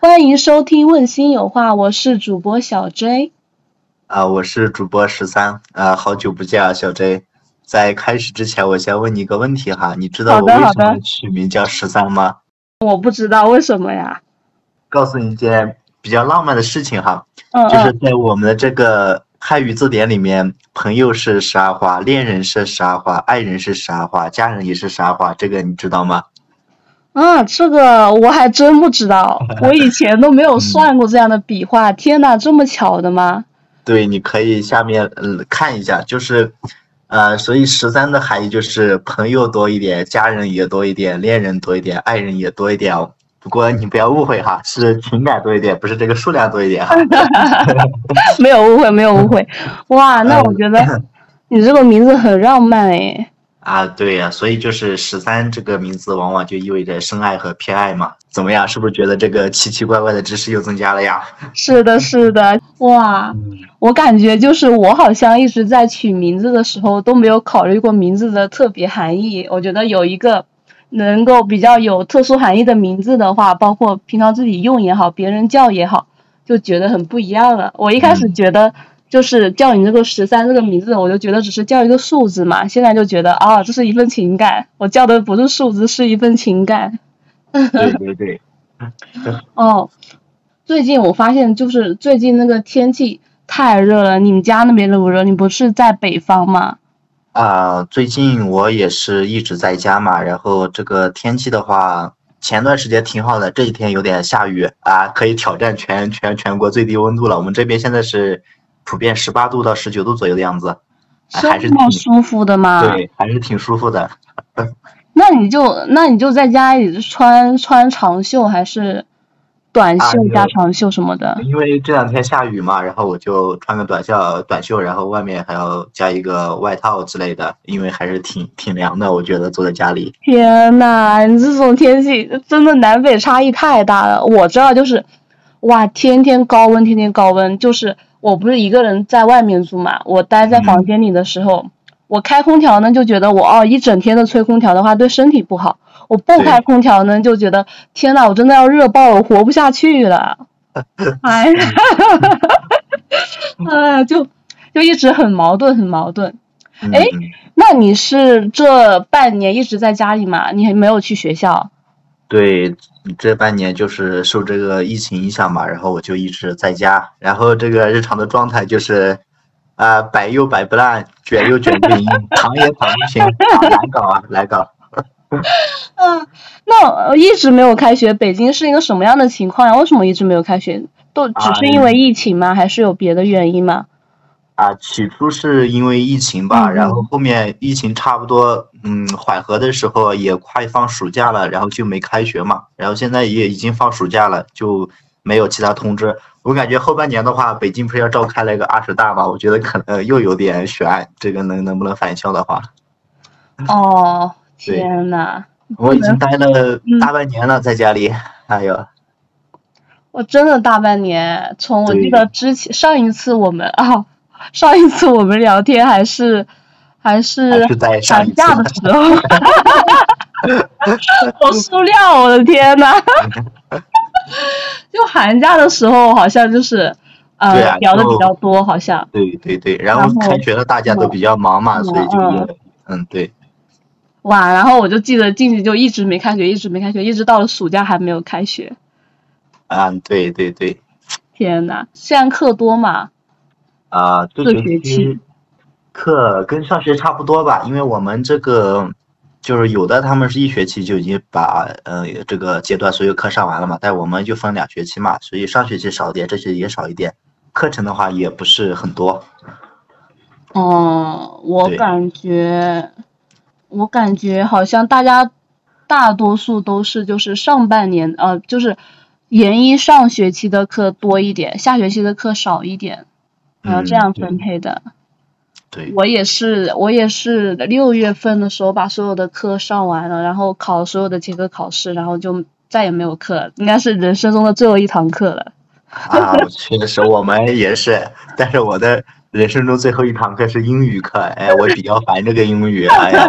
欢迎收听《问心有话》，我是主播小 J。啊，我是主播十三。啊，好久不见啊，小 J。在开始之前，我先问你一个问题哈，你知道我为什么取名叫十三吗？我不知道为什么呀。告诉你一件比较浪漫的事情哈，就是在我们的这个汉语字典里面，朋友是十二画，恋人是十二画，爱人是十二画，家人也是十二画，这个你知道吗？啊，这个我还真不知道，我以前都没有算过这样的笔画。天哪，这么巧的吗？对，你可以下面嗯看一下，就是。呃，所以十三的含义就是朋友多一点，家人也多一点，恋人多一点，爱人也多一点哦。不过你不要误会哈，是情感多一点，不是这个数量多一点哈。没有误会，没有误会。哇，那我觉得你这个名字很浪漫诶。啊，对呀，所以就是十三这个名字，往往就意味着深爱和偏爱嘛。怎么样，是不是觉得这个奇奇怪怪的知识又增加了呀？是的，是的，哇，我感觉就是我好像一直在取名字的时候都没有考虑过名字的特别含义。我觉得有一个能够比较有特殊含义的名字的话，包括平常自己用也好，别人叫也好，就觉得很不一样了。我一开始觉得。就是叫你这个十三这个名字，我就觉得只是叫一个数字嘛。现在就觉得啊，这是一份情感。我叫的不是数字，是一份情感。对 对对。哦，最近我发现，就是最近那个天气太热了。你们家那边热不热？你不是在北方吗？啊，最近我也是一直在家嘛。然后这个天气的话，前段时间挺好的，这几天有点下雨啊，可以挑战全全全国最低温度了。我们这边现在是。普遍十八度到十九度左右的样子，还是挺舒服的嘛。对，还是挺舒服的。那你就那你就在家里穿穿长袖还是短袖加长袖什么的？因为这两天下雨嘛，然后我就穿个短袖短袖，然后外面还要加一个外套之类的，因为还是挺挺凉的。我觉得坐在家里。天呐，你这种天气真的南北差异太大了。我知道就是，哇，天天高温，天天高温，就是。我不是一个人在外面住嘛，我待在房间里的时候，我开空调呢，就觉得我哦一整天的吹空调的话对身体不好。我不开空调呢，就觉得天呐，我真的要热爆了，我活不下去了。哎，哎，就就一直很矛盾，很矛盾。哎，那你是这半年一直在家里吗？你还没有去学校？对。这半年就是受这个疫情影响嘛，然后我就一直在家，然后这个日常的状态就是，啊，摆又摆不烂，卷又卷不赢，躺也躺不平，难搞啊，难搞。嗯，那一直没有开学，北京是一个什么样的情况呀？为什么一直没有开学？都只是因为疫情吗？还是有别的原因吗？啊，起初是因为疫情吧，然后后面疫情差不多嗯缓和的时候，也快放暑假了，然后就没开学嘛。然后现在也已经放暑假了，就没有其他通知。我感觉后半年的话，北京不是要召开那个二十大嘛？我觉得可能又有点悬，这个能能不能返校的话？哦，天呐，我已经待了大半年了，在家里，哎呦，我真的大半年，从我记得之前上一次我们啊。上一次我们聊天还是还是寒假的时候，我塑料，我的天呐！就寒假的时候，好像就是呃聊的比较多，好像。对对对，然后开学了，大家都比较忙嘛，所以就嗯对。哇，然后我就记得进去就一直没开学，一直没开学，一直到了暑假还没有开学。嗯，对对对。天呐，现在课多吗？啊，这学期课跟上学差不多吧，因为我们这个就是有的他们是一学期就已经把呃这个阶段所有课上完了嘛，但我们就分两学期嘛，所以上学期少一点，这学期也少一点，课程的话也不是很多。哦，我感觉我感觉好像大家大多数都是就是上半年呃就是研一上学期的课多一点，下学期的课少一点。然后这样分配的，对，我也是，我也是六月份的时候把所有的课上完了，然后考所有的结课考试，然后就再也没有课了，应该是人生中的最后一堂课了。啊，确实，我们也是，但是我的人生中最后一堂课是英语课，哎，我比较烦这个英语，哎呀。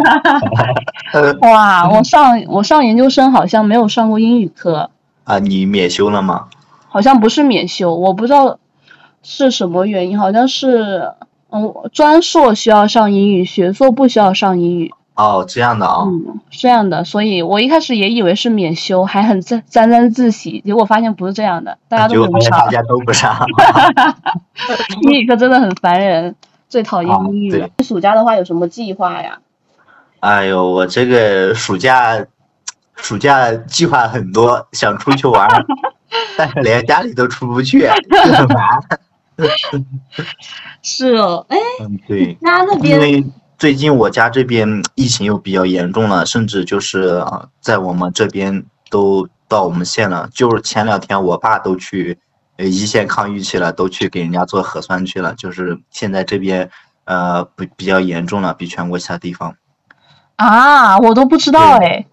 哇，我上我上研究生好像没有上过英语课。啊，你免修了吗？好像不是免修，我不知道是什么原因，好像是嗯，专硕需要上英语，学硕不需要上英语。哦，这样的啊。嗯，这样的，所以我一开始也以为是免修，还很沾沾沾自喜，结果发现不是这样的，大家都不上。大家都不上。英语课真的很烦人，最讨厌英语了。暑假的话有什么计划呀？哎呦，我这个暑假，暑假计划很多，想出去玩，但是连家里都出不去，很烦。是哦，哎，嗯，对，家那边，因为最近我家这边疫情又比较严重了，甚至就是在我们这边都到我们县了。就是前两天我爸都去呃一线抗疫去了，都去给人家做核酸去了。就是现在这边呃比比较严重了，比全国其他地方。啊，我都不知道哎，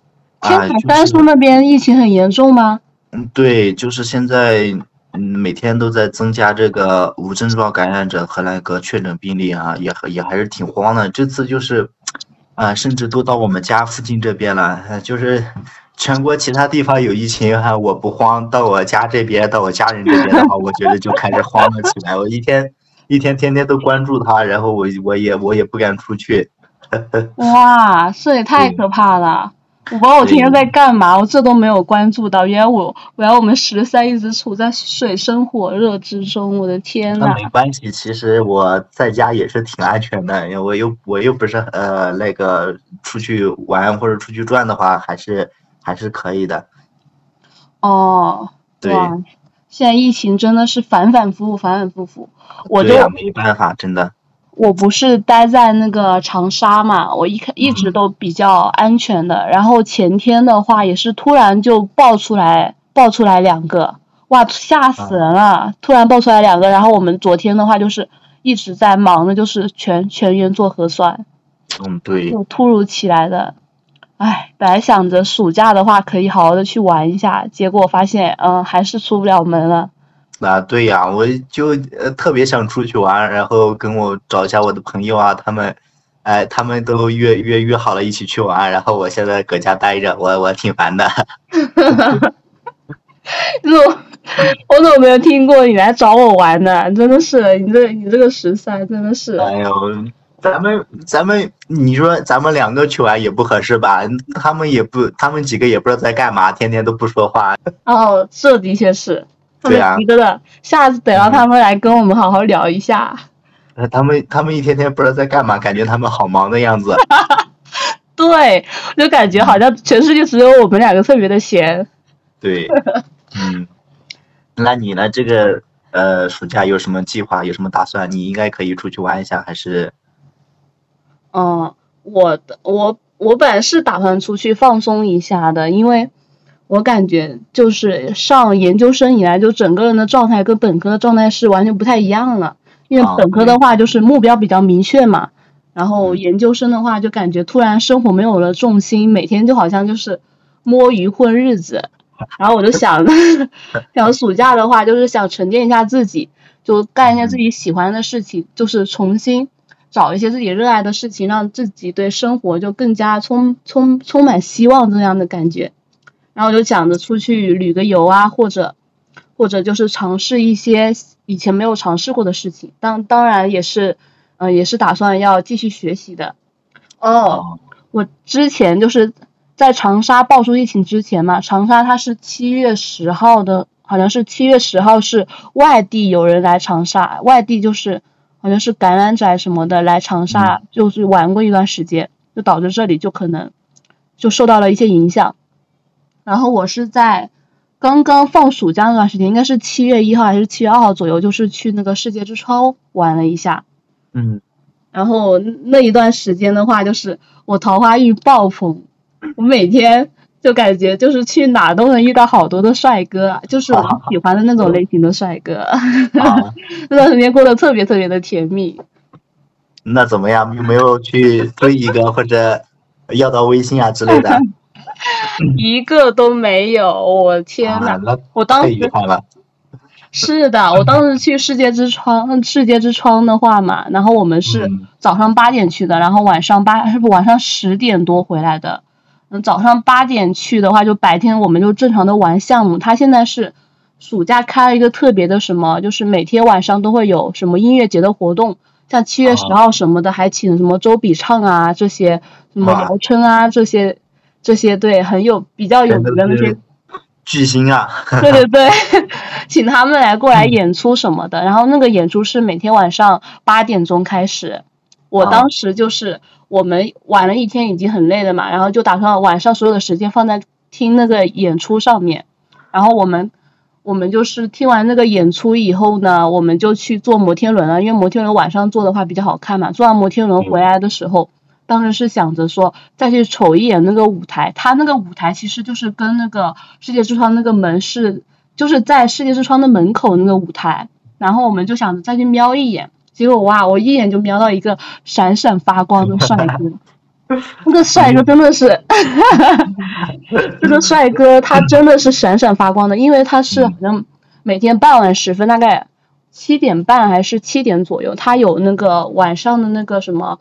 天海甘肃那边疫情很严重吗？嗯，对，就是现在，嗯，每天都在增加这个无症状感染者和那个确诊病例啊，也也还是挺慌的。这次就是，啊，甚至都到我们家附近这边了，就是全国其他地方有疫情哈，我不慌，到我家这边，到我家人这边的话，我觉得就开始慌了起来。我一天一天天天都关注他，然后我我也我也不敢出去。哇，这也太可怕了！我不知道我天天在干嘛，我这都没有关注到。原来我，原来我们十三一直处在水深火热之中，我的天呐！那没关系，其实我在家也是挺安全的，因为我又我又不是呃那个出去玩或者出去转的话，还是还是可以的。哦，对，现在疫情真的是反反复复，反反复复，我就没办法，真的。我不是待在那个长沙嘛，我一开一直都比较安全的。然后前天的话也是突然就爆出来，爆出来两个，哇，吓死人了！突然爆出来两个，然后我们昨天的话就是一直在忙的，就是全全员做核酸。嗯，对。就突如其来的，唉，本来想着暑假的话可以好好的去玩一下，结果发现，嗯，还是出不了门了。啊，对呀，我就呃特别想出去玩，然后跟我找一下我的朋友啊，他们，哎，他们都约约约好了一起去玩，然后我现在搁家待着，我我挺烦的。我我怎么没有听过你来找我玩呢？真的是，你这你这个十三真的是。哎呦，咱们咱们，你说咱们两个去玩也不合适吧？他们也不，他们几个也不知道在干嘛，天天都不说话。哦，这的确是。对呀，觉的，下次等到他们来跟我们好好聊一下。呃，他们他们一天天不知道在干嘛，感觉他们好忙的样子。对，就感觉好像全世界只有我们两个特别的闲。对，嗯，那你呢？这个呃，暑假有什么计划？有什么打算？你应该可以出去玩一下，还是？嗯，我的我我本来是打算出去放松一下的，因为。我感觉就是上研究生以来，就整个人的状态跟本科的状态是完全不太一样了。因为本科的话就是目标比较明确嘛，然后研究生的话就感觉突然生活没有了重心，每天就好像就是摸鱼混日子。然后我就想，想暑假的话就是想沉淀一下自己，就干一下自己喜欢的事情，就是重新找一些自己热爱的事情，让自己对生活就更加充充充满希望这样的感觉。然后我就想着出去旅个游啊，或者，或者就是尝试一些以前没有尝试过的事情。当当然也是，嗯，也是打算要继续学习的。哦，我之前就是在长沙爆出疫情之前嘛，长沙它是七月十号的，好像是七月十号是外地有人来长沙，外地就是好像是感染者什么的来长沙，就是玩过一段时间，就导致这里就可能就受到了一些影响。然后我是在刚刚放暑假那段时间，应该是七月一号还是七月二号左右，就是去那个世界之窗玩了一下。嗯。然后那一段时间的话，就是我桃花运爆棚，我每天就感觉就是去哪都能遇到好多的帅哥，就是我喜欢的那种类型的帅哥。那段时间过得特别特别的甜蜜。那怎么样？有没有去追一个或者要到微信啊之类的？一个都没有，我天呐，我当时是的，我当时去世界之窗，世界之窗的话嘛，然后我们是早上八点去的，然后晚上八是不晚上十点多回来的。嗯，早上八点去的话，就白天我们就正常的玩项目。他现在是暑假开了一个特别的什么，就是每天晚上都会有什么音乐节的活动，像七月十号什么的，还请什么周笔畅啊这些，什么姚琛啊这些，这些对很有比较有名的那些巨星啊。对 对对，请他们来过来演出什么的，然后那个演出是每天晚上八点钟开始，我当时就是我们玩了一天已经很累了嘛，然后就打算晚上所有的时间放在听那个演出上面，然后我们。我们就是听完那个演出以后呢，我们就去坐摩天轮了，因为摩天轮晚上坐的话比较好看嘛。坐完摩天轮回来的时候，当时是想着说再去瞅一眼那个舞台，它那个舞台其实就是跟那个世界之窗那个门是，就是在世界之窗的门口那个舞台。然后我们就想着再去瞄一眼，结果哇，我一眼就瞄到一个闪闪发光的帅哥。那个帅哥真的是，这个帅哥他真的是闪闪发光的，因为他是好像每天傍晚时分，大概七点半还是七点左右，他有那个晚上的那个什么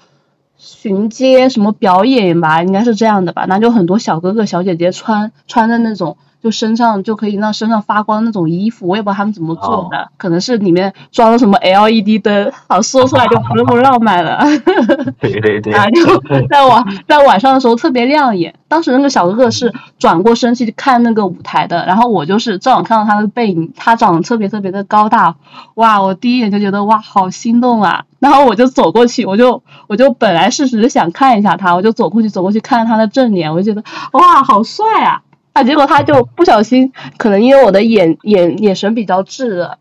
巡街什么表演吧，应该是这样的吧，那就很多小哥哥小姐姐穿穿的那种。就身上就可以让身上发光那种衣服，我也不知道他们怎么做的，可能是里面装了什么 LED 灯，好说出来就不那么浪漫了。对对对，啊，就在晚在晚上的时候特别亮眼。当时那个小哥哥是转过身去看那个舞台的，然后我就是正好看到他的背影，他长得特别特别的高大，哇，我第一眼就觉得哇，好心动啊！然后我就走过去，我就我就本来是只是想看一下他，我就走过去走过去看他的正脸，我就觉得哇，好帅啊！啊！结果他就不小心，可能因为我的眼眼眼神比较炙热，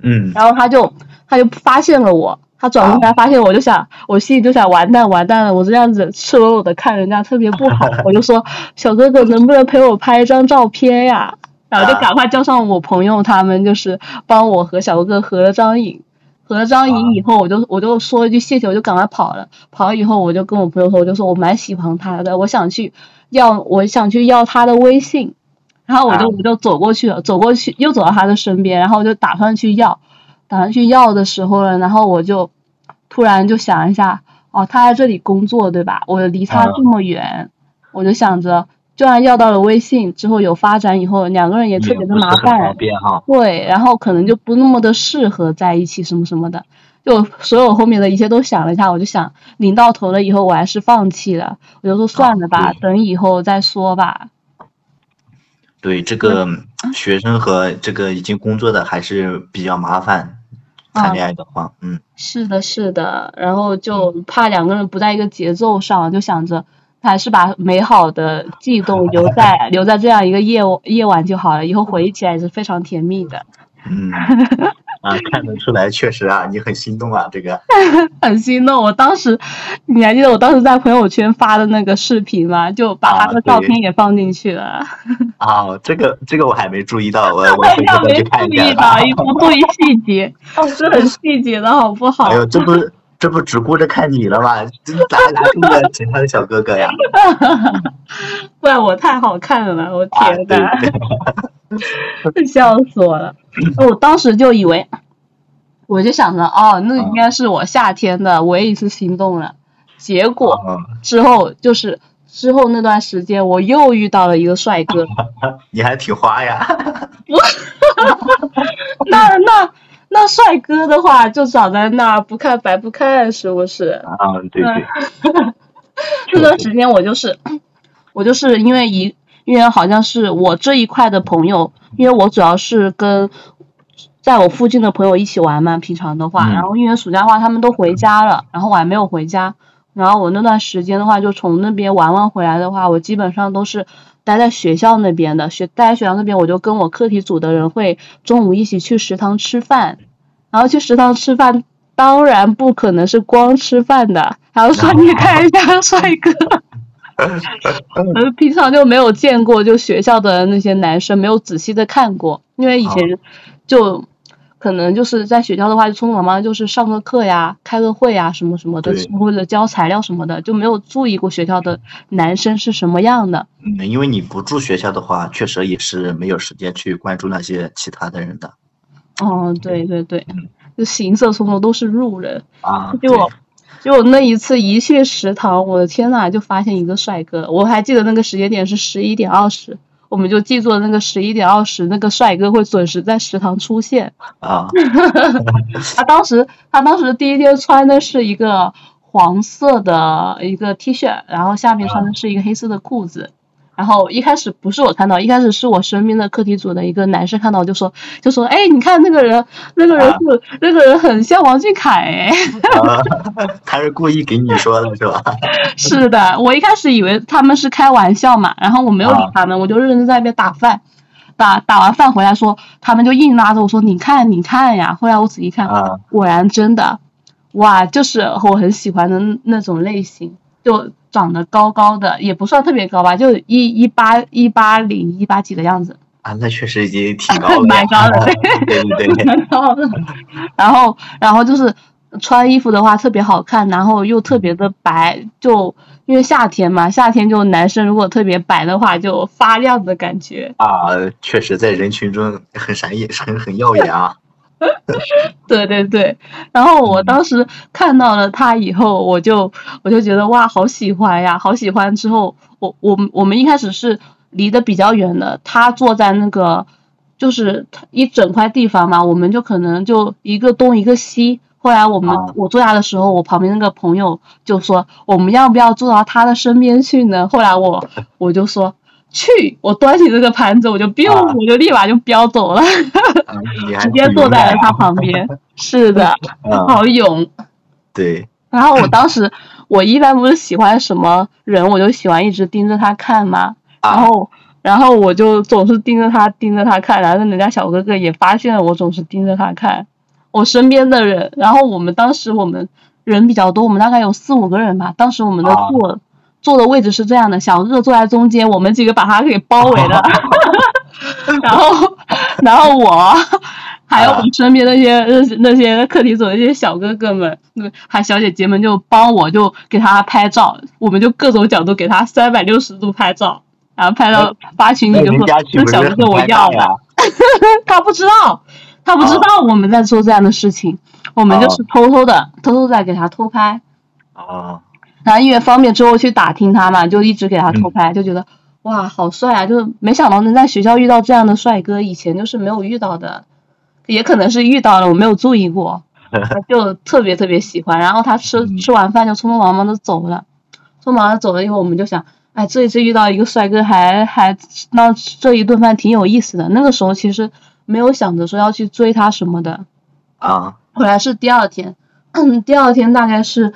嗯，然后他就他就发现了我，他转过来发现我，就想我心里就想完蛋完蛋了，我这样子赤裸裸的看人家特别不好，我就说小哥哥能不能陪我拍一张照片呀？然后就赶快叫上我朋友，他们就是帮我和小哥哥合了张影，合了张影以后，我就我就说一句谢谢，我就赶快跑了。跑了以后，我就跟我朋友说，我就说我蛮喜欢他的，我想去。要我想去要他的微信，然后我就我就走过去了，走过去又走到他的身边，然后我就打算去要，打算去要的时候呢，然后我就突然就想一下，哦，他在这里工作对吧？我离他这么远，我就想着，就算要到了微信之后有发展以后，两个人也特别的麻烦，对，然后可能就不那么的适合在一起什么什么的。就所有后面的一切都想了一下，我就想临到头了以后我还是放弃了，我就说算了吧，等以后再说吧。对这个学生和这个已经工作的还是比较麻烦，谈恋爱的话，嗯。是的，是的，然后就怕两个人不在一个节奏上，就想着还是把美好的悸动留在 留在这样一个夜夜晚就好了，以后回忆起来也是非常甜蜜的。嗯。啊，看得出来，确实啊，你很心动啊，这个 很心动。我当时，你还记得我当时在朋友圈发的那个视频吗？就把他的照片也放进去了。啊，这个这个我还没注意到，我我回头去看一下。一不注意细节，是很细节的好不好？哎呦，这不这不只顾着看你了吗？咋哪顾着其他的小哥哥呀？怪我太好看了，我天哪！笑死我了！我当时就以为，我就想着，哦，那应该是我夏天的唯一一次心动了。结果之后就是之后那段时间，我又遇到了一个帅哥。你还挺花呀！那那那帅哥的话，就长在那，不看白不看，是不是？啊，对对。那段时间我就是，我就是因为一。因为好像是我这一块的朋友，因为我主要是跟在我附近的朋友一起玩嘛，平常的话，然后因为暑假的话他们都回家了，然后我还没有回家，然后我那段时间的话就从那边玩完回来的话，我基本上都是待在学校那边的，学待在学校那边，我就跟我课题组的人会中午一起去食堂吃饭，然后去食堂吃饭，当然不可能是光吃饭的，还要说你看一下帅哥。呃，平常就没有见过，就学校的那些男生没有仔细的看过，因为以前就可能就是在学校的话，就匆匆忙忙就是上个课呀、开个会呀什么什么的，或者交材料什么的，就没有注意过学校的男生是什么样的。嗯，因为你不住学校的话，确实也是没有时间去关注那些其他的人的。哦，对对对，就行色匆匆都是路人啊，就。就我那一次一去食堂，我的天呐，就发现一个帅哥。我还记得那个时间点是十一点二十，我们就记住了那个十一点二十，那个帅哥会准时在食堂出现。啊，他当时他当时第一天穿的是一个黄色的一个 T 恤，然后下面穿的是一个黑色的裤子。然后一开始不是我看到，一开始是我身边的课题组的一个男生看到，就说就说，哎，你看那个人，那个人是、那个人很像王俊凯哎。他是故意给你说的是吧？是的，我一开始以为他们是开玩笑嘛，然后我没有理他们，我就认真在那边打饭，打打完饭回来说，他们就硬拉着我说，你看你看呀。后来我仔细看，果然真的，哇，就是我很喜欢的那种类型，就。长得高高的，也不算特别高吧，就一一八一八零一八几的样子啊，那确实已经 挺高了，蛮高的，对对对，蛮高的。然后，然后就是穿衣服的话特别好看，然后又特别的白，就因为夏天嘛，夏天就男生如果特别白的话，就发亮的感觉啊，确实在人群中很闪眼，很很耀眼啊。对对对，然后我当时看到了他以后，我就我就觉得哇，好喜欢呀，好喜欢。之后我我我们一开始是离得比较远的，他坐在那个就是一整块地方嘛，我们就可能就一个东一个西。后来我们我坐下的时候，我旁边那个朋友就说，我们要不要坐到他的身边去呢？后来我我就说。去！我端起这个盘子，我就 biu，我就立马就飙走了，直接坐在了他旁边。是的，好勇。对。然后我当时，我一般不是喜欢什么人，我就喜欢一直盯着他看嘛。然后，然后我就总是盯着他，盯着他看。然后人家小哥哥也发现了我总是盯着他看。我身边的人，然后我们当时我们人比较多，我们大概有四五个人吧。当时我们的座。坐的位置是这样的，小哥哥坐在中间，我们几个把他给包围了，然后，然后我还有我们身边那些那些课题组的那些小哥哥们，还小姐姐们就帮我就给他拍照，我们就各种角度给他三百六十度拍照，然后拍到发群里就说这小哥哥我要了，他不知道，他不知道我们在做这样的事情，我们就是偷偷的偷偷在给他偷拍。哦。然后因为方便之后去打听他嘛，就一直给他偷拍，就觉得哇好帅啊！就没想到能在学校遇到这样的帅哥，以前就是没有遇到的，也可能是遇到了，我没有注意过，就特别特别喜欢。然后他吃吃完饭就匆匆忙忙的走了，匆忙的走了以后，我们就想，哎，这一次遇到一个帅哥，还还那这一顿饭挺有意思的。那个时候其实没有想着说要去追他什么的啊。后来是第二天，第二天大概是。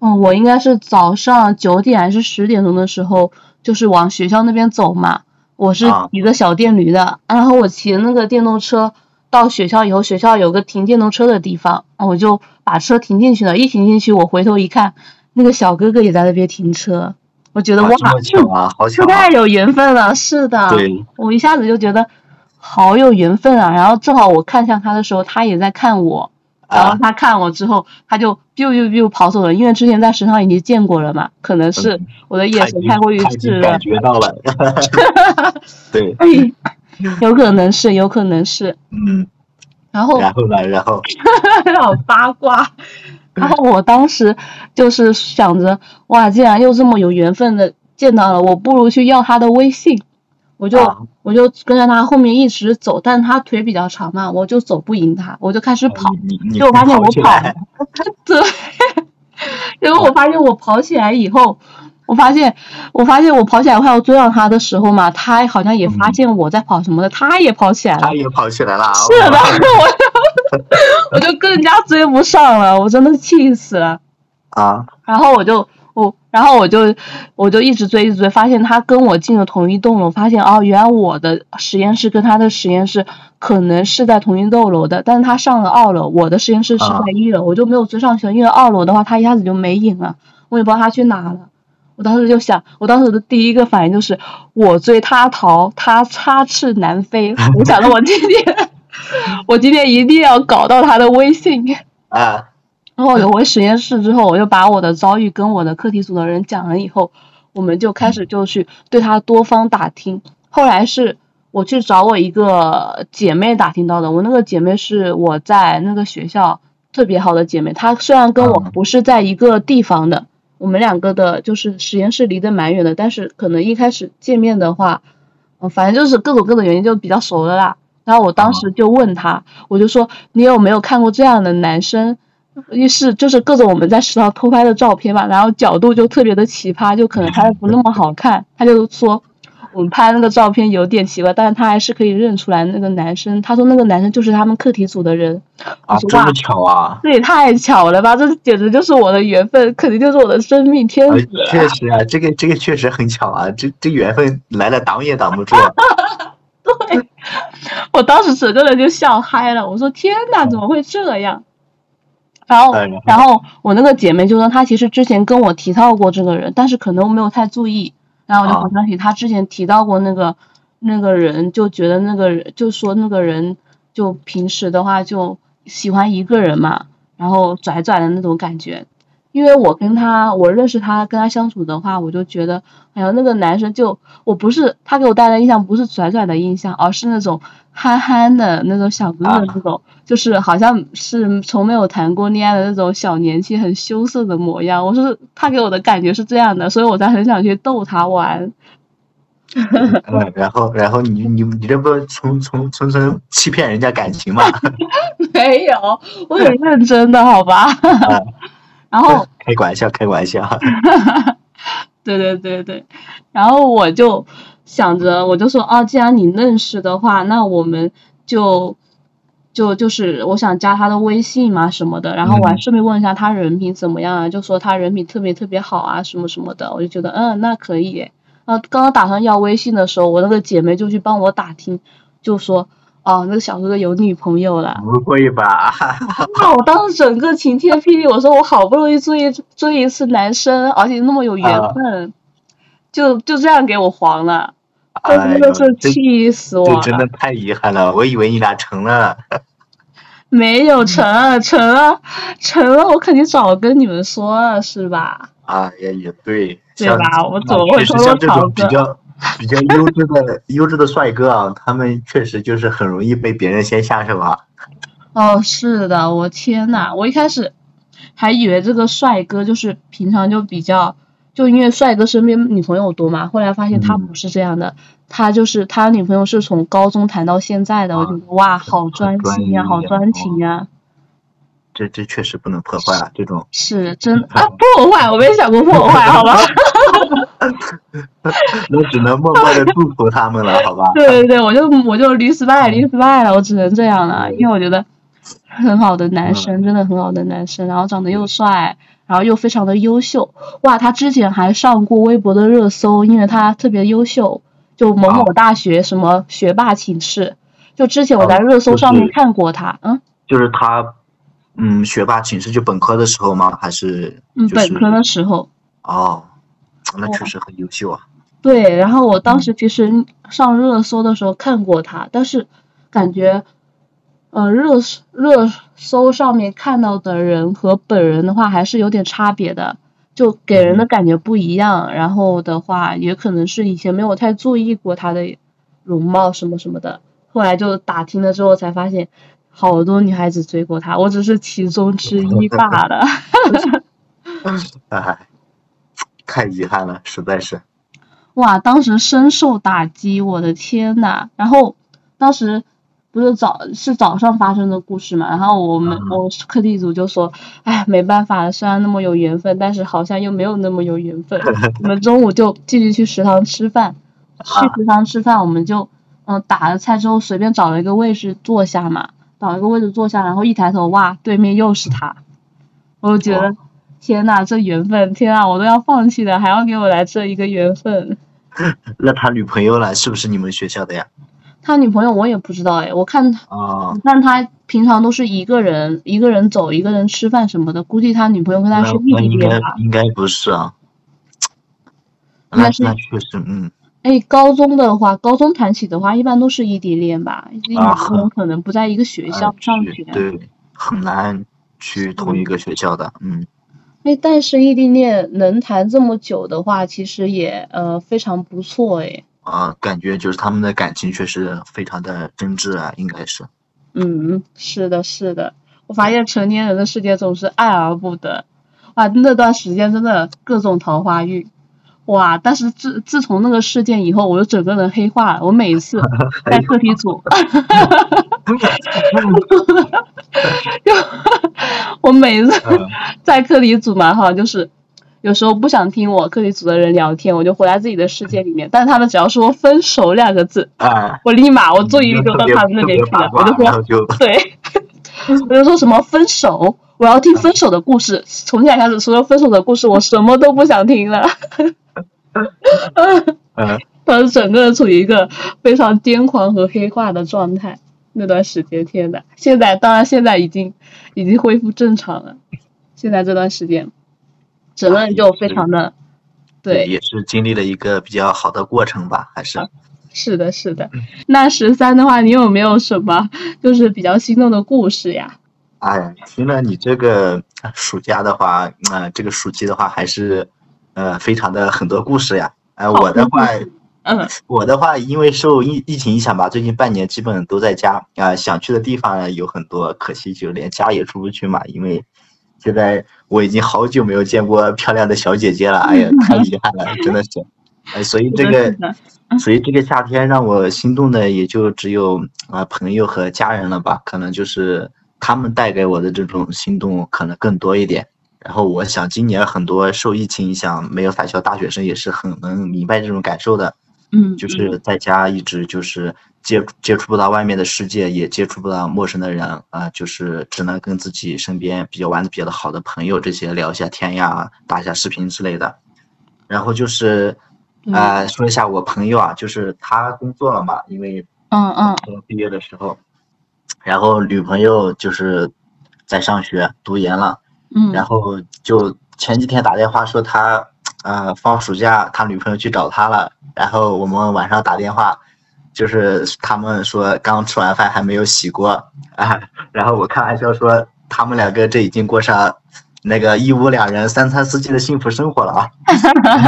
嗯，我应该是早上九点还是十点钟的时候，就是往学校那边走嘛。我是骑着小电驴的，然后我骑那个电动车到学校以后，学校有个停电动车的地方，我就把车停进去了。一停进去，我回头一看，那个小哥哥也在那边停车。我觉得哇，这太有缘分了，是的。我一下子就觉得好有缘分啊。然后正好我看向他的时候，他也在看我。然后他看我之后，他就 biu biu biu 跑走了，因为之前在食堂已经见过了嘛，可能是我的眼神太过于炙热，感觉到了，对，有可能是，有可能是，嗯，然后然后呢，然后 好八卦，然后我当时就是想着，哇，既然又这么有缘分的见到了，我不如去要他的微信。我就我就跟着他后面一直走，但他腿比较长嘛，我就走不赢他，我就开始跑，结果发现我跑，对，然后我发现我跑起来以后，我发现我发现我跑起来快要追上他的时候嘛，他好像也发现我在跑什么的，他也跑起来了，他也跑起来了，是的，我就我就更加追不上了，我真的气死了。啊，然后我就。我然后我就我就一直追一直追，发现他跟我进了同一栋楼，发现哦，原来我的实验室跟他的实验室可能是在同一栋楼的，但是他上了二楼，我的实验室是在一楼，我就没有追上去了，因为二楼的话他一下子就没影了，我也不知道他去哪了。我当时就想，我当时的第一个反应就是我追他逃，他插翅难飞。我想着我今天 我今天一定要搞到他的微信啊。然后我回实验室之后，我就把我的遭遇跟我的课题组的人讲了以后，我们就开始就去对他多方打听。后来是我去找我一个姐妹打听到的，我那个姐妹是我在那个学校特别好的姐妹，她虽然跟我不是在一个地方的，我们两个的就是实验室离得蛮远的，但是可能一开始见面的话，嗯，反正就是各种各种原因就比较熟了啦。然后我当时就问他，我就说你有没有看过这样的男生？于是就是各种我们在食堂偷拍的照片嘛，然后角度就特别的奇葩，就可能拍的不那么好看。他就说我们拍那个照片有点奇怪，但是他还是可以认出来那个男生。他说那个男生就是他们课题组的人。啊，这么巧啊！这也太巧了吧！这简直就是我的缘分，肯定就是我的生命天子。确实啊，这个这个确实很巧啊，这这缘分来了挡也挡不住。对，我当时整个人就笑嗨了。我说天哪，怎么会这样？然后，然后我那个姐妹就说，她其实之前跟我提到过这个人，但是可能我没有太注意。然后我就回想起她之前提到过那个那个人，就觉得那个人就说那个人就平时的话就喜欢一个人嘛，然后拽拽的那种感觉。因为我跟他，我认识他，跟他相处的话，我就觉得，哎呀，那个男生就，我不是他给我带来印象，不是拽拽的印象，而是那种憨憨的那种小哥哥那种，就是好像是从没有谈过恋爱的那种小年轻、很羞涩的模样。我是他给我的感觉是这样的，所以我才很想去逗他玩。嗯，然后，然后你你你这不从从从从欺骗人家感情吗？没有，我很认真的，好吧。然后开玩笑，开玩笑。对对对对，然后我就想着，我就说啊，既然你认识的话，那我们就就就是我想加他的微信嘛什么的，然后我还顺便问一下他人品怎么样啊，就说他人品特别特别好啊什么什么的，我就觉得嗯那可以。然后刚刚打算要微信的时候，我那个姐妹就去帮我打听，就说。哦，那个小哥哥有女朋友了？不会吧！那我当时整个晴天霹雳，我说我好不容易追追一次男生，而且那么有缘分，就就这样给我黄了，真的是气死我了！真的太遗憾了，我以为你俩成了。没有成，成了，成了，我肯定早跟你们说了，是吧？啊，也也对，对吧？我怎么会说比较？比较优质的优质的帅哥啊，他们确实就是很容易被别人先下手啊。哦，是的，我天呐，我一开始还以为这个帅哥就是平常就比较，就因为帅哥身边女朋友多嘛，后来发现他不是这样的，他就是他女朋友是从高中谈到现在的，我觉得哇，好专心呀，好专情呀。这这确实不能破坏啊，这种是真啊，破坏，我没想过破坏，好吧。我只能默默的祝福他们了，好吧？对对对，我就我就离失败，离失败了，我只能这样了，因为我觉得很好的男生，真的很好的男生，然后长得又帅，然后又非常的优秀，哇，他之前还上过微博的热搜，因为他特别优秀，就某某大学什么学霸寝室，就之前我在热搜上面看过他，嗯，就是他，嗯，学霸寝室就本科的时候吗？还是嗯，本科的时候，哦。那确实很优秀啊。对，然后我当时其实上热搜的时候看过他，但是感觉，呃，热热搜上面看到的人和本人的话还是有点差别的，就给人的感觉不一样。然后的话，也可能是以前没有太注意过他的容貌什么什么的，后来就打听了之后才发现，好多女孩子追过他，我只是其中之一 罢了。哎。太遗憾了，实在是。哇，当时深受打击，我的天呐！然后当时不是早是早上发生的故事嘛，然后我们我课题组就说，哎，没办法，虽然那么有缘分，但是好像又没有那么有缘分。我们中午就继续去食堂吃饭，去食堂吃饭，我们就嗯打了菜之后随便找了一个位置坐下嘛，找一个位置坐下，然后一抬头，哇，对面又是他，我就觉得。天呐，这缘分！天啊，我都要放弃了，还要给我来这一个缘分。那他女朋友呢？是不是你们学校的呀？他女朋友我也不知道哎，我看他，我看他平常都是一个人，一个人走，一个人吃饭什么的。估计他女朋友跟他是异地恋吧？应该不是啊。那那确实，嗯。哎，高中的话，高中谈起的话，一般都是异地恋吧？因为他们可能不在一个学校上学。对，很难去同一个学校的，嗯。哎，但是异地恋能谈这么久的话，其实也呃非常不错哎。啊，感觉就是他们的感情确实非常的真挚啊，应该是。嗯，是的，是的。我发现成年人的世界总是爱而不得。哇，那段时间真的各种桃花运。哇！但是自自从那个事件以后，我就整个人黑化了。我每一次 在课题组 就我每一次在课题组嘛，哈，就是有时候不想听我课题组的人聊天，我就活在自己的世界里面。但是他们只要说“分手”两个字，我立马我注意力就到他们那边去了，我就说对，我就说什么分手。我要听分手的故事，从现在开始，除了分手的故事，我什么都不想听了。嗯，他是整个处于一个非常癫狂和黑化的状态。那段时间，天呐，现在当然现在已经已经恢复正常了。现在这段时间，整个人就非常的对，也是经历了一个比较好的过程吧，还是是的，是的。那十三的话，你有没有什么就是比较心动的故事呀？哎，听了你这个暑假的话，呃，这个暑期的话，还是呃，非常的很多故事呀。哎，我的话，嗯，我的话，因为受疫疫情影响吧，最近半年基本都在家啊，想去的地方有很多，可惜就连家也出不去嘛。因为现在我已经好久没有见过漂亮的小姐姐了，哎呀，太遗憾了，真的是。哎，所以这个，所以这个夏天让我心动的也就只有啊朋友和家人了吧，可能就是。他们带给我的这种心动可能更多一点，然后我想今年很多受疫情影响没有返校大学生也是很能明白这种感受的，嗯，就是在家一直就是接接触不到外面的世界，也接触不到陌生的人啊，就是只能跟自己身边比较玩的比较好的朋友这些聊一下天呀，打一下视频之类的，然后就是啊说一下我朋友啊，就是他工作了嘛，因为嗯嗯。毕业的时候。然后女朋友就是在上学读研了，嗯，然后就前几天打电话说他，呃，放暑假他女朋友去找他了，然后我们晚上打电话，就是他们说刚吃完饭还没有洗锅啊，然后我开玩笑说他们两个这已经过上那个一屋两人三餐四季的幸福生活了啊，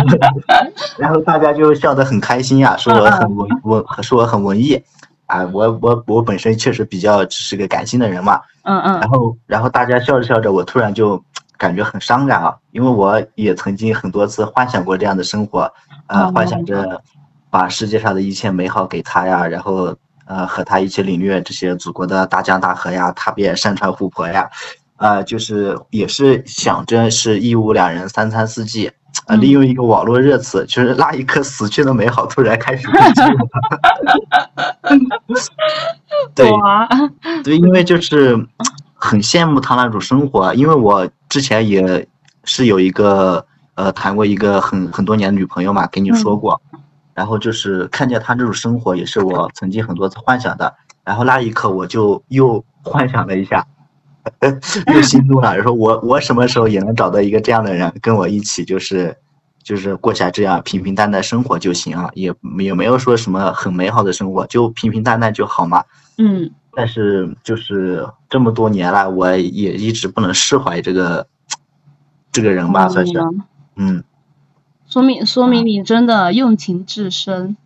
然后大家就笑得很开心呀，说我很文文，说我很文艺。啊，我我我本身确实比较是个感性的人嘛，嗯嗯，然后然后大家笑着笑着，我突然就感觉很伤感啊，因为我也曾经很多次幻想过这样的生活，呃，幻想着把世界上的一切美好给他呀，然后呃和他一起领略这些祖国的大江大河呀，踏遍山川湖泊呀，呃，就是也是想着是一屋两人三餐四季。啊，利用一个网络热词，就是那一刻死去的美好突然开始 对，对，因为就是很羡慕他那种生活，因为我之前也是有一个呃谈过一个很很多年的女朋友嘛，跟你说过，然后就是看见她这种生活，也是我曾经很多次幻想的，然后那一刻我就又幻想了一下。又心动了，说我我什么时候也能找到一个这样的人跟我一起，就是就是过下这样平平淡淡生活就行啊，也也没有说什么很美好的生活，就平平淡淡就好嘛。嗯。但是就是这么多年了，我也一直不能释怀这个这个人吧，算是。嗯。说明说明你真的用情至深。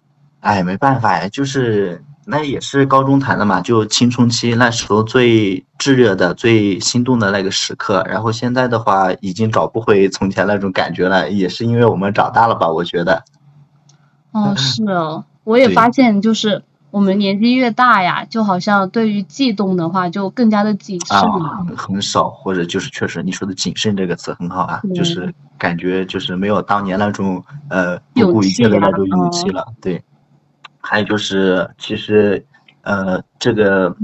哎，没办法呀，就是。那也是高中谈的嘛，就青春期那时候最炙热的、最心动的那个时刻。然后现在的话，已经找不回从前那种感觉了，也是因为我们长大了吧？我觉得。哦，是哦，我也发现，就是我们年纪越大呀，就好像对于悸动的话，就更加的谨慎了。很少，或者就是确实你说的“谨慎”这个词很好啊，就是感觉就是没有当年那种呃不顾一切的那种勇气了，对。还有就是，其实，呃，这个，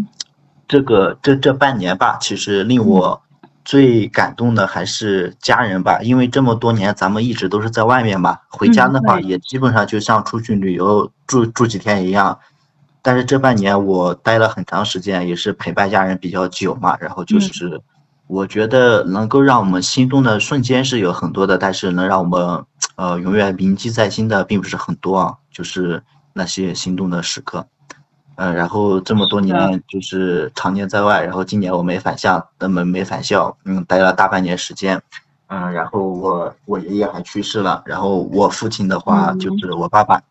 这个，这这半年吧，其实令我最感动的还是家人吧，因为这么多年咱们一直都是在外面嘛，回家的话也基本上就像出去旅游住住几天一样。但是这半年我待了很长时间，也是陪伴家人比较久嘛，然后就是，我觉得能够让我们心动的瞬间是有很多的，但是能让我们呃永远铭记在心的并不是很多啊，就是。那些心动的时刻，嗯，然后这么多年就是常年在外，然后今年我没返校，根本没返校，嗯，待了大半年时间，嗯，然后我我爷爷还去世了，然后我父亲的话就是我爸爸，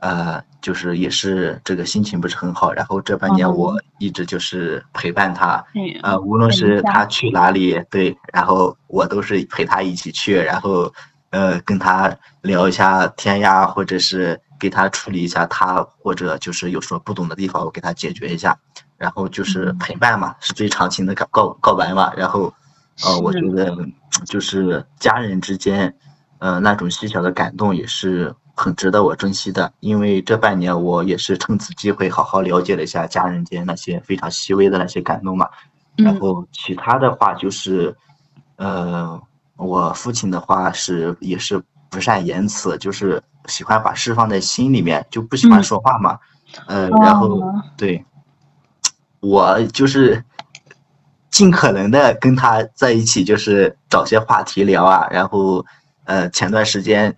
呃，就是也是这个心情不是很好，然后这半年我一直就是陪伴他，呃，无论是他去哪里，对，然后我都是陪他一起去，然后。呃跟他聊一下天呀，或者是给他处理一下他或者就是有什么不懂的地方，我给他解决一下。然后就是陪伴嘛，是最长情的告告告白嘛。然后，呃，我觉得就是家人之间，呃，那种细小的感动也是很值得我珍惜的。因为这半年我也是趁此机会好好了解了一下家人间那些非常细微的那些感动嘛。然后其他的话就是，呃，我父亲的话是也是不善言辞，就是喜欢把事放在心里面，就不喜欢说话嘛。呃，然后对。我就是尽可能的跟他在一起，就是找些话题聊啊。然后，呃，前段时间，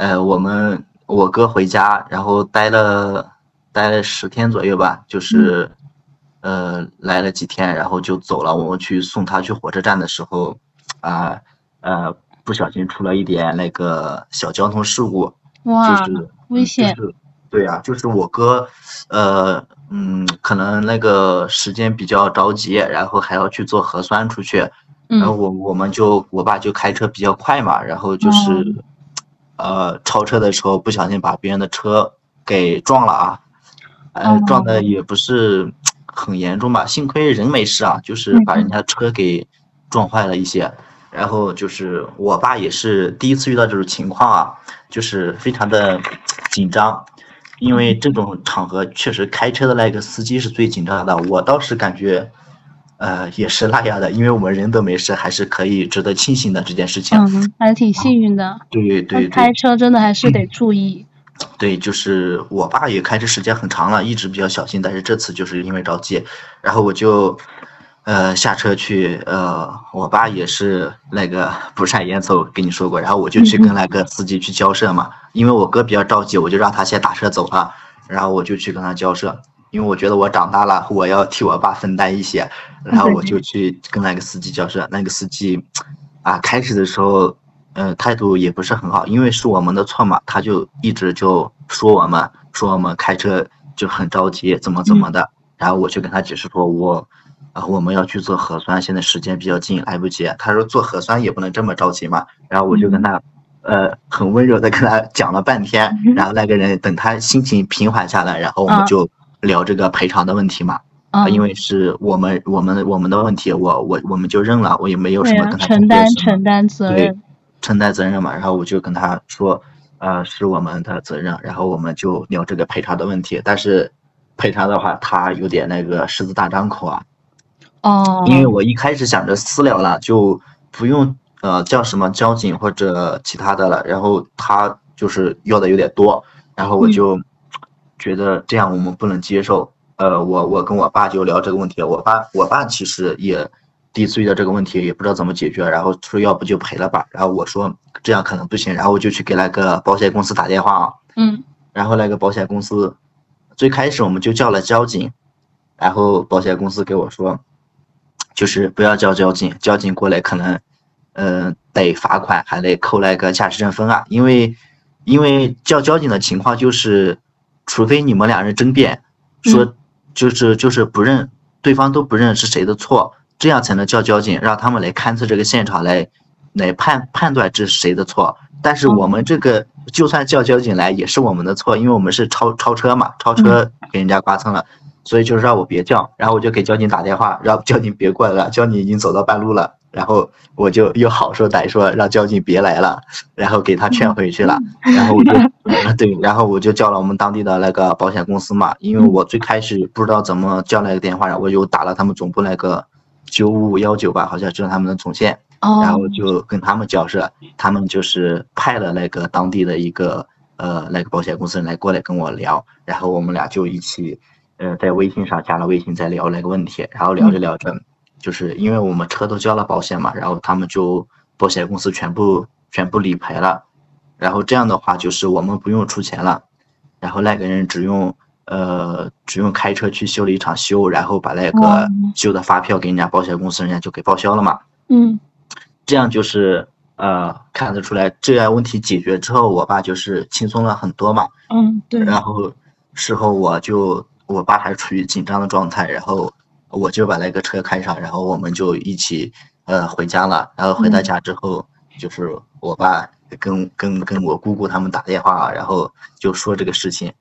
呃，我们我哥回家，然后待了待了十天左右吧，就是，呃，来了几天，然后就走了。我们去送他去火车站的时候，啊，呃，不小心出了一点那个小交通事故，哇，危险。对呀，就是我哥，呃，嗯，可能那个时间比较着急，然后还要去做核酸出去，然后我我们就我爸就开车比较快嘛，然后就是，呃，超车的时候不小心把别人的车给撞了啊，呃，撞的也不是很严重吧，幸亏人没事啊，就是把人家车给撞坏了一些，然后就是我爸也是第一次遇到这种情况啊，就是非常的紧张。因为这种场合确实开车的那个司机是最紧张的，我倒是感觉，呃，也是那样的，因为我们人都没事，还是可以值得庆幸的这件事情。嗯，还挺幸运的。对对对。开车真的还是得注意。对，就是我爸也开车时间很长了，一直比较小心，但是这次就是因为着急，然后我就。呃，下车去，呃，我爸也是那个 不善言辞，我跟你说过，然后我就去跟那个司机去交涉嘛，因为我哥比较着急，我就让他先打车走了，然后我就去跟他交涉，因为我觉得我长大了，我要替我爸分担一些，然后我就去跟那个司机交涉，那个司机，啊，开始的时候，嗯，态度也不是很好，因为是我们的错嘛，他就一直就说我们，说我们开车就很着急，怎么怎么的，然后我就跟他解释说，我。啊，我们要去做核酸，现在时间比较紧，来不及。他说做核酸也不能这么着急嘛。然后我就跟他，呃，很温柔的跟他讲了半天。然后那个人等他心情平缓下来，然后我们就聊这个赔偿的问题嘛。啊，因为是我们我们我们的问题，我我我们就认了，我也没有什么跟他承担承担责任，承担责任嘛。然后我就跟他说，呃，是我们的责任。然后我们就聊这个赔偿的问题。但是赔偿的话，他有点那个狮子大张口啊。哦，因为我一开始想着私了了，就不用呃叫什么交警或者其他的了，然后他就是要的有点多，然后我就觉得这样我们不能接受。呃，我我跟我爸就聊这个问题，我爸我爸其实也第一次遇到这个问题，也不知道怎么解决，然后说要不就赔了吧，然后我说这样可能不行，然后我就去给那个保险公司打电话，嗯，然后那个保险公司最开始我们就叫了交警，然后保险公司给我说。就是不要叫交警，交警过来可能，嗯，得罚款，还得扣那个驾驶证分啊。因为，因为叫交警的情况就是，除非你们俩人争辩，说就是就是不认，对方都不认是谁的错，这样才能叫交警，让他们来勘测这个现场，来来判判断这是谁的错。但是我们这个就算叫交警来，也是我们的错，因为我们是超超车嘛，超车给人家刮蹭了。所以就是让我别叫，然后我就给交警打电话，让交警别过来了。交警已经走到半路了，然后我就又好说歹说让交警别来了，然后给他劝回去了。然后我就 对，然后我就叫了我们当地的那个保险公司嘛，因为我最开始不知道怎么叫那个电话，然后我就打了他们总部那个九五五幺九吧，好像就是他们的总线，然后就跟他们交涉，他们就是派了那个当地的一个呃那个保险公司来过来跟我聊，然后我们俩就一起。呃，在微信上加了微信，在聊那个问题，然后聊着聊着，就是因为我们车都交了保险嘛，然后他们就保险公司全部全部理赔了，然后这样的话就是我们不用出钱了，然后那个人只用呃只用开车去修了一场修，然后把那个修的发票给人家保险公司，人家就给报销了嘛。嗯，这样就是呃看得出来，这样问题解决之后，我爸就是轻松了很多嘛。嗯，对。然后事后我就。我爸还处于紧张的状态，然后我就把那个车开上，然后我们就一起呃回家了。然后回到家之后，就是我爸跟跟跟我姑姑他们打电话，然后就说这个事情。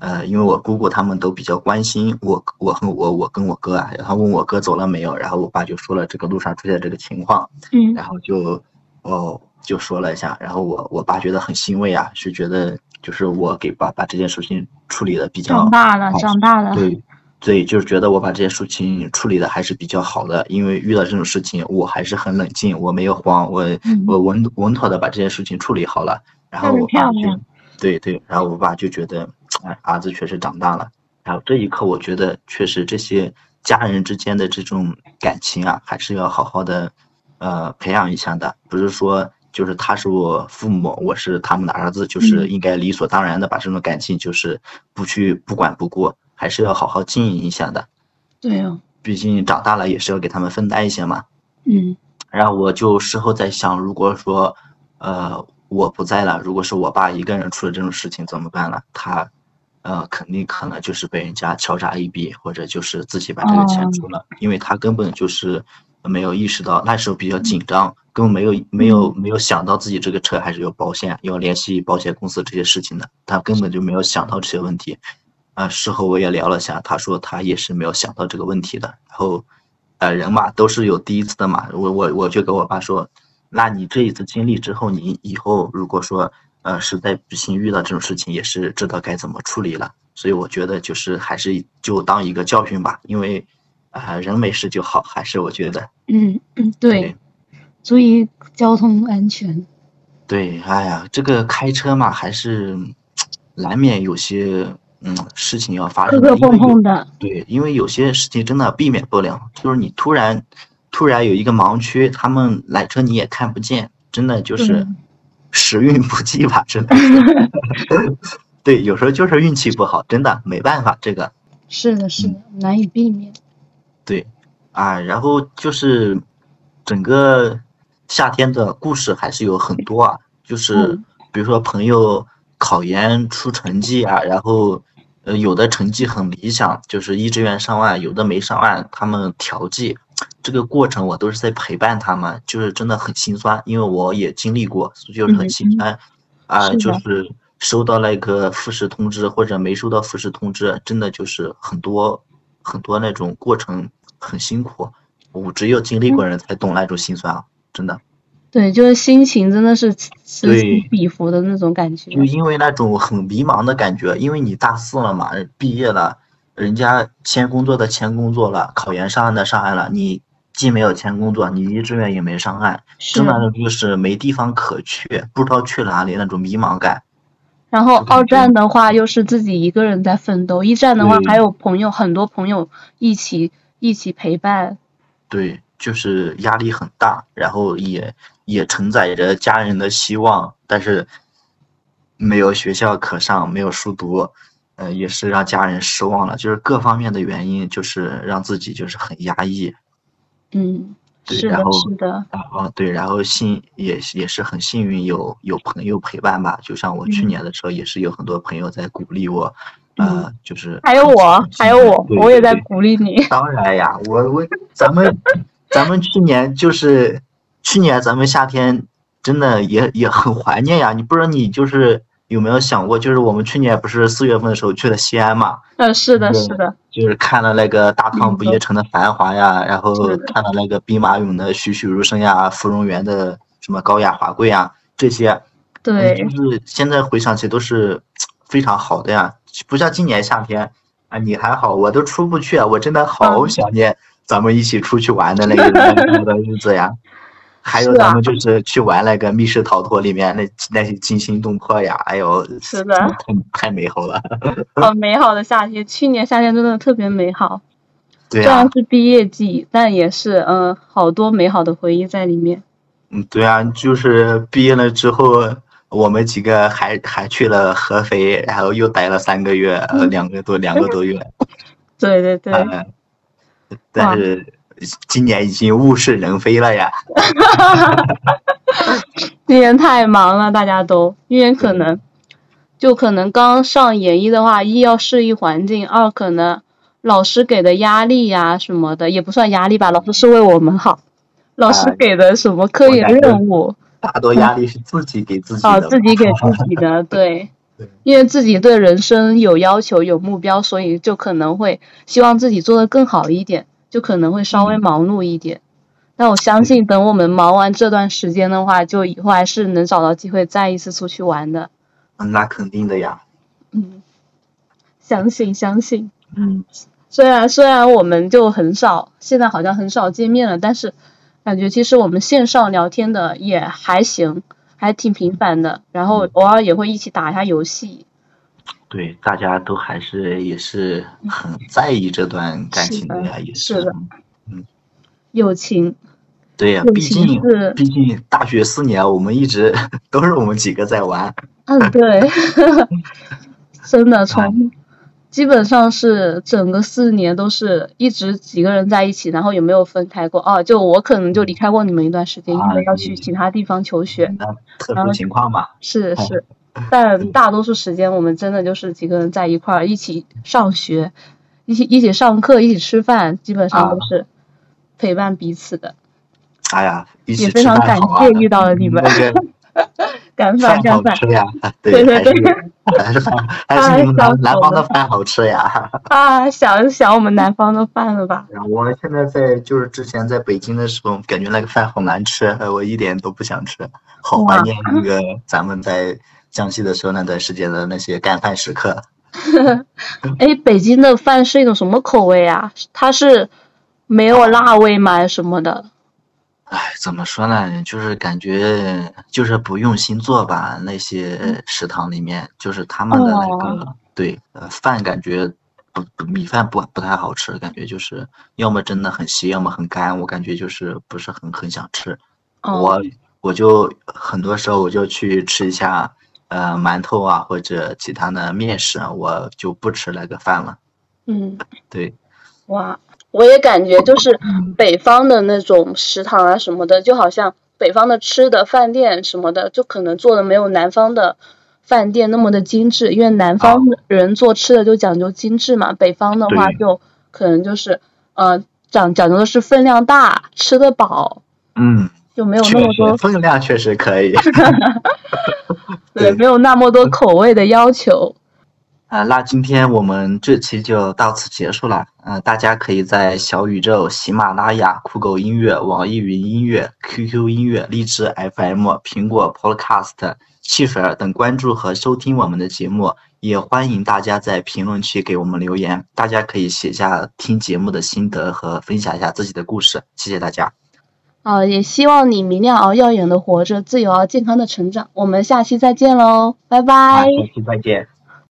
呃，因为我姑姑他们都比较关心我，我和我我跟我哥啊，然后问我哥走了没有，然后我爸就说了这个路上出现这个情况，嗯，然后就哦就说了一下，然后我我爸觉得很欣慰啊，是觉得就是我给爸把这件事情处理的比较长大了，长大了，对，对，就是觉得我把这些事情处理的还是比较好的，因为遇到这种事情我还是很冷静，我没有慌，我我稳稳妥的把这些事情处理好了，然后我爸就对对，然后我爸就觉得。哎，儿子确实长大了。然后这一刻，我觉得确实这些家人之间的这种感情啊，还是要好好的，呃，培养一下的。不是说就是他是我父母，我是他们的儿子，就是应该理所当然的把这种感情就是不去不管不顾，还是要好好经营一下的。对呀，毕竟长大了也是要给他们分担一些嘛。嗯。然后我就事后在想，如果说，呃，我不在了，如果是我爸一个人出了这种事情怎么办呢？他。呃，肯定可能就是被人家敲诈一笔，或者就是自己把这个钱出了，因为他根本就是没有意识到那时候比较紧张，根本没有没有没有想到自己这个车还是有保险，要联系保险公司这些事情的，他根本就没有想到这些问题。啊，事后我也聊了下，他说他也是没有想到这个问题的。然后，呃，人嘛都是有第一次的嘛，我我我就跟我爸说，那你这一次经历之后，你以后如果说。呃，实在不幸遇到这种事情，也是知道该怎么处理了。所以我觉得就是还是就当一个教训吧，因为啊，人没事就好，还是我觉得。嗯嗯，对，注意交通安全。对，哎呀，这个开车嘛，还是 难免有些嗯事情要发生。磕磕碰碰的。对，因为有些事情真的避免不了，就是你突然突然有一个盲区，他们来车你也看不见，真的就是。时运不济吧，真的。对，有时候就是运气不好，真的没办法。这个是的，是的，难以避免。对，啊，然后就是整个夏天的故事还是有很多啊，就是比如说朋友考研出成绩啊，然后呃有的成绩很理想，就是一志愿上岸，有的没上岸，他们调剂。这个过程我都是在陪伴他们，就是真的很心酸，因为我也经历过，就是很心酸啊，就是收到那个复试通知或者没收到复试通知，真的就是很多很多那种过程很辛苦，我只有经历过人才懂那种心酸啊，真的。对，就是心情真的是此起彼伏的那种感觉。就因为那种很迷茫的感觉，因为你大四了嘛，毕业了，人家签工作的签工作了，考研上岸的上岸了，你。既没有签工作，你一志愿也没上岸，真的就是没地方可去，不知道去哪里那种迷茫感。然后二战的话又是自己一个人在奋斗，一战的话还有朋友，很多朋友一起一起陪伴。对，就是压力很大，然后也也承载着家人的希望，但是没有学校可上，没有书读，呃，也是让家人失望了，就是各方面的原因，就是让自己就是很压抑。嗯，对，然后是的，然后对，然后幸也也是很幸运有有朋友陪伴吧，就像我去年的时候也是有很多朋友在鼓励我，呃，就是还有我，还有我，我也在鼓励你。当然呀，我我咱们咱们去年就是去年咱们夏天真的也也很怀念呀，你不知道你就是。有没有想过，就是我们去年不是四月份的时候去了西安嘛？嗯，是的，是的，就是看了那个大唐不夜城的繁华呀，然后看了那个兵马俑的栩栩如生呀，芙蓉园的什么高雅华贵呀，这些，对，就是现在回想起都是非常好的呀，不像今年夏天啊，你还好，我都出不去啊，我真的好想念咱们一起出去玩的那个那个日子呀。还有咱们就是去玩那个密室逃脱里面那那些惊心动魄呀，哎呦，是的，太太美好了，好美好的夏天，去年夏天真的特别美好，对虽然是毕业季，但也是嗯好多美好的回忆在里面。嗯，对啊，就是毕业了之后，我们几个还还去了合肥，然后又待了三个月，呃，两个多两个多月。对对对。但是。今年已经物是人非了呀！今年太忙了，大家都因为可能就可能刚上研一的话，一要适应环境，二可能老师给的压力呀什么的也不算压力吧，老师是为我们好，老师给的什么科研任务大多压力是自己给自己的。哦，自己给自己的，对。对。因为自己对人生有要求、有目标，所以就可能会希望自己做的更好一点，就可能会稍微忙碌一点。但我相信，等我们忙完这段时间的话，就以后还是能找到机会再一次出去玩的。那肯定的呀。嗯，相信相信。嗯。虽然虽然我们就很少，现在好像很少见面了，但是感觉其实我们线上聊天的也还行，还挺频繁的。然后偶尔也会一起打一下游戏。对，大家都还是也是很在意这段感情的呀，也是。的。嗯。友情。对呀，毕竟毕竟大学四年，我们一直都是我们几个在玩。嗯，对。真的从。基本上是整个四年都是一直几个人在一起，然后也没有分开过。哦，就我可能就离开过你们一段时间，因为要去其他地方求学。特殊情况嘛。是是，但大多数时间我们真的就是几个人在一块儿一起上学，一起一起上课，一起吃饭，基本上都是陪伴彼此的。哎呀，也非常感谢遇到了你们。干 饭干饭吃呀，对对对，还是饭还是你们南南方的饭好吃呀。啊，想想我们南方的饭了吧？我现在在就是之前在北京的时候，感觉那个饭好难吃，我一点都不想吃，好怀念那个咱们在江西的时候那段时间的那些干饭时刻。哎，北京的饭是一种什么口味啊？它是没有辣味吗？什么的？哎，怎么说呢？就是感觉就是不用心做吧。那些食堂里面，就是他们的那个对呃饭，感觉不米饭不不太好吃，感觉就是要么真的很稀，要么很干。我感觉就是不是很很想吃。我我就很多时候我就去吃一下呃馒头啊或者其他的面食，我就不吃那个饭了。嗯，对。哇。我也感觉就是北方的那种食堂啊什么的，就好像北方的吃的饭店什么的，就可能做的没有南方的饭店那么的精致，因为南方人做吃的就讲究精致嘛，北方的话就可能就是呃讲讲究的是分量大，吃得饱，嗯，就没有那么多分量确实可以，对，没有那么多口味的要求。啊，那今天我们这期就到此结束了。嗯，大家可以在小宇宙、喜马拉雅、酷狗音乐、网易云音乐、QQ 音乐、荔枝 FM、苹果 Podcast、汽水儿等关注和收听我们的节目。也欢迎大家在评论区给我们留言，大家可以写下听节目的心得和分享一下自己的故事。谢谢大家。啊，也希望你明亮而耀眼的活着，自由而健康的成长。我们下期再见喽，拜拜。下期再见。